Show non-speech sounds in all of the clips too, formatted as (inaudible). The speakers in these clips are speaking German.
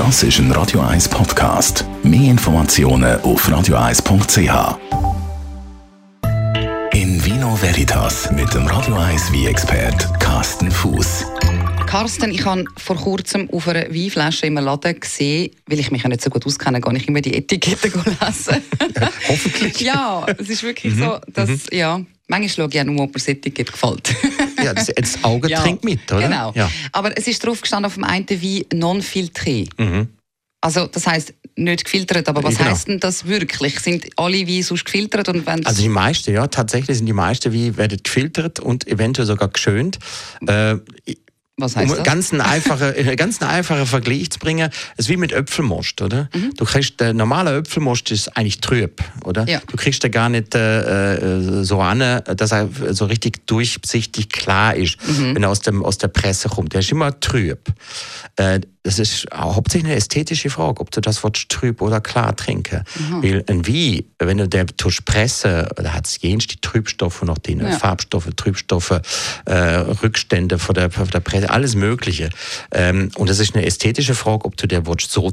Das ist ein Radio 1 Podcast. Mehr Informationen auf radio1.ch. In Vino Veritas mit dem Radio 1 wie expert Carsten Fuß. Carsten, ich habe vor kurzem auf einer Weinflasche im Laden gesehen, weil ich mich ja nicht so gut auskenne, gehe ich immer die Etikette (laughs) lesen. Hoffentlich. ja, es ist wirklich so, dass, ja, manchmal schaue ich ja nur, ob mir Etikett gefällt. (laughs) ja, das, das Auge Ja, trinkt mit, oder? Genau. Ja. Aber es ist drauf gestanden auf dem einen Wein non-filtré. Also das heisst nicht gefiltert, aber was Mhm. Genau. heisst denn das wirklich? Sind alle Weine sonst gefiltert und wenn Also die meisten, ja, tatsächlich sind die meisten wie werden gefiltert und eventuell sogar geschönt. Äh, was um heisst einen das? ganz einen einfachen, einen (laughs) ganz einen einfachen Vergleich zu bringen, es ist wie mit Äpfelmost, oder? Du kriegst, der normale Äpfelmost ist eigentlich trüb, oder? Ja. Du kriegst den gar nicht äh, äh, so an, dass er so richtig durchsichtig klar ist, wenn er aus, dem, aus der Presse kommt. Der ist immer trüb. Äh, das ist hauptsächlich eine ästhetische Frage, ob du das willst, trüb oder klar trinken. Weil ein Wein, wenn du den tust pressen, da hat es jenste Trübstoffe noch drin, Ja. Farbstoffe, Trübstoffe, äh, Rückstände von der, von der Presse, alles Mögliche. Ähm, und das ist eine ästhetische Frage, ob du der willst so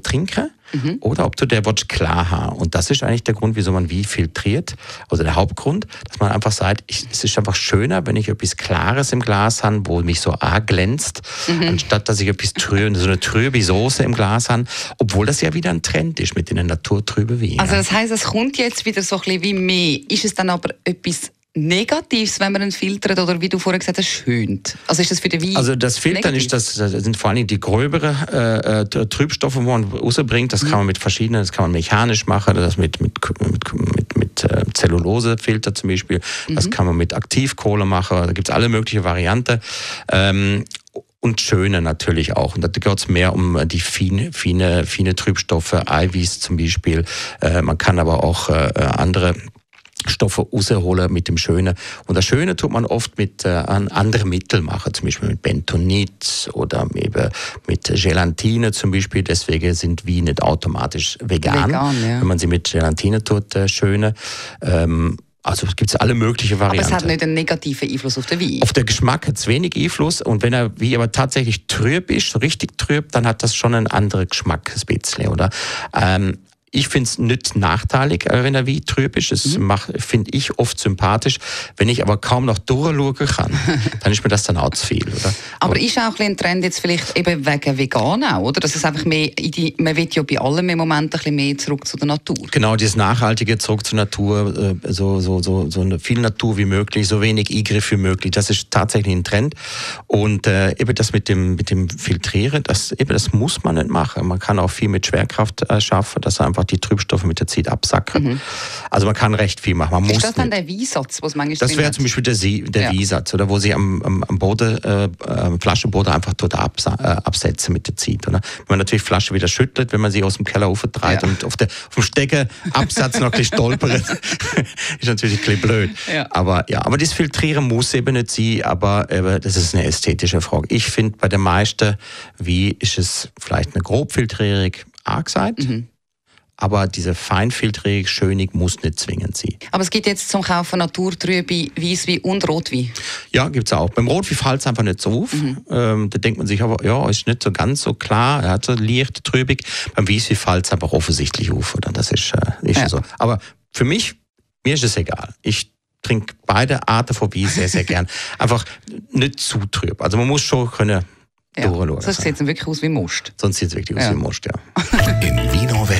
trinken oder ob du der willst klar haben. Und das ist eigentlich der Grund, wieso man wie filtriert. Also der Hauptgrund, dass man einfach sagt, ich, es ist einfach schöner, wenn ich etwas Klares im Glas habe, wo mich so arg glänzt, anstatt dass ich etwas trübe, so eine trübe Soße im Glas habe, obwohl das ja wieder ein Trend ist mit den naturtrüben Weinen. Also das heisst, es kommt jetzt wieder so ein bisschen wie mehr. Ist es dann aber etwas Negatives, wenn man ihn filtert oder wie du vorher gesagt hast, schönt? Also ist das für den Wein Also das Filtern negativ? ist das, das sind vor allem die gröberen äh, äh, Trübstoffe, wo man rausbringt. Das kann man mit verschiedenen, das kann man mechanisch machen, das mit mit mit mit, mit äh, Zellulosefilter zum Beispiel. Das kann man mit Aktivkohle machen. Da gibt es alle möglichen Varianten. Ähm, und schöne natürlich auch. Und da geht es mehr um die feine, feine, feine Trübstoffe, Eiweiß zum Beispiel. Äh, man kann aber auch äh, andere Stoffe rausholen mit dem Schönen. Und das Schöne tut man oft mit äh, an anderen Mitteln machen, zum Beispiel mit Bentonit oder eben mit Gelatine zum Beispiel. Deswegen sind wie nicht automatisch vegan, Vegan, ja. wenn man sie mit Gelatine tut, äh, Schöne. Ähm, also es gibt alle möglichen aber Varianten. es hat nicht einen negativen Einfluss auf den Wein. Auf den Geschmack hat es wenig Einfluss und wenn er wie aber tatsächlich trüb ist, richtig trüb, dann hat das schon einen anderen Geschmack, ein bisschen, oder? Ähm, ich finde es nicht nachteilig, wenn er wie trüb ist. Das Mhm. finde ich oft sympathisch. Wenn ich aber kaum noch durchschauen kann, (laughs) dann ist mir das dann auch zu viel, oder? Aber ist auch ein, Trend jetzt vielleicht eben wegen vegan auch, oder? Dass es einfach mehr, die, man will ja bei allem im Moment ein bisschen mehr zurück zu der Natur. Genau, dieses Nachhaltige zurück zur Natur, äh, so, so, so, so viel Natur wie möglich, so wenig Eingriff wie möglich, das ist tatsächlich ein Trend. Und äh, eben das mit dem, mit dem Filtrieren, das, eben das muss man nicht machen. Man kann auch viel mit Schwerkraft äh, schaffen, dass einfach die Trübstoffe mit der Zeit absacken. Also man kann recht viel machen. Man Mhm. Ist muss das dann der Weinsatz, was manchmal Das wäre zum Beispiel der, Sie, der Ja. Wiesatz, oder wo sie am, am, am Boden, äh, äh, Flaschenboden einfach dort absa äh, absetzen mit der Zeit. Oder? Wenn man natürlich Flasche wieder schüttelt, wenn man sie aus dem Keller auftreibt Ja. und auf, der, auf dem Steckerabsatz noch ein bisschen stolpert, (laughs) ist natürlich ein bisschen blöd. Ja. Aber ja, aber das Filtrieren muss eben nicht sein, aber eben, das ist eine ästhetische Frage. Ich finde, bei den meisten, wie ist es vielleicht eine Grobfiltrierung angesagt, Mhm. Aber diese Feinfiltrierung, schönig, muss nicht zwingend sein. Aber es gibt jetzt zum Kaufen Naturtrübe, Weisswein und Rotwein. Ja, gibt's auch. Beim Rotwein fällt es einfach nicht so auf. Ähm, da denkt man sich aber, ja, ist nicht so ganz so klar. Er hat so leicht trübig. Beim Weißwein fällt es einfach offensichtlich auf. Oder? Das ist, äh, ist Ja. so. Aber für mich, mir ist es egal. Ich trinke beide Arten von Wein sehr, sehr gern. (laughs) Einfach nicht zu trüb. Also man muss schon können Ja. durchschauen. Sonst sieht es wirklich aus wie Most. Sonst sieht es wirklich aus Ja. wie Most, ja. (laughs) (laughs)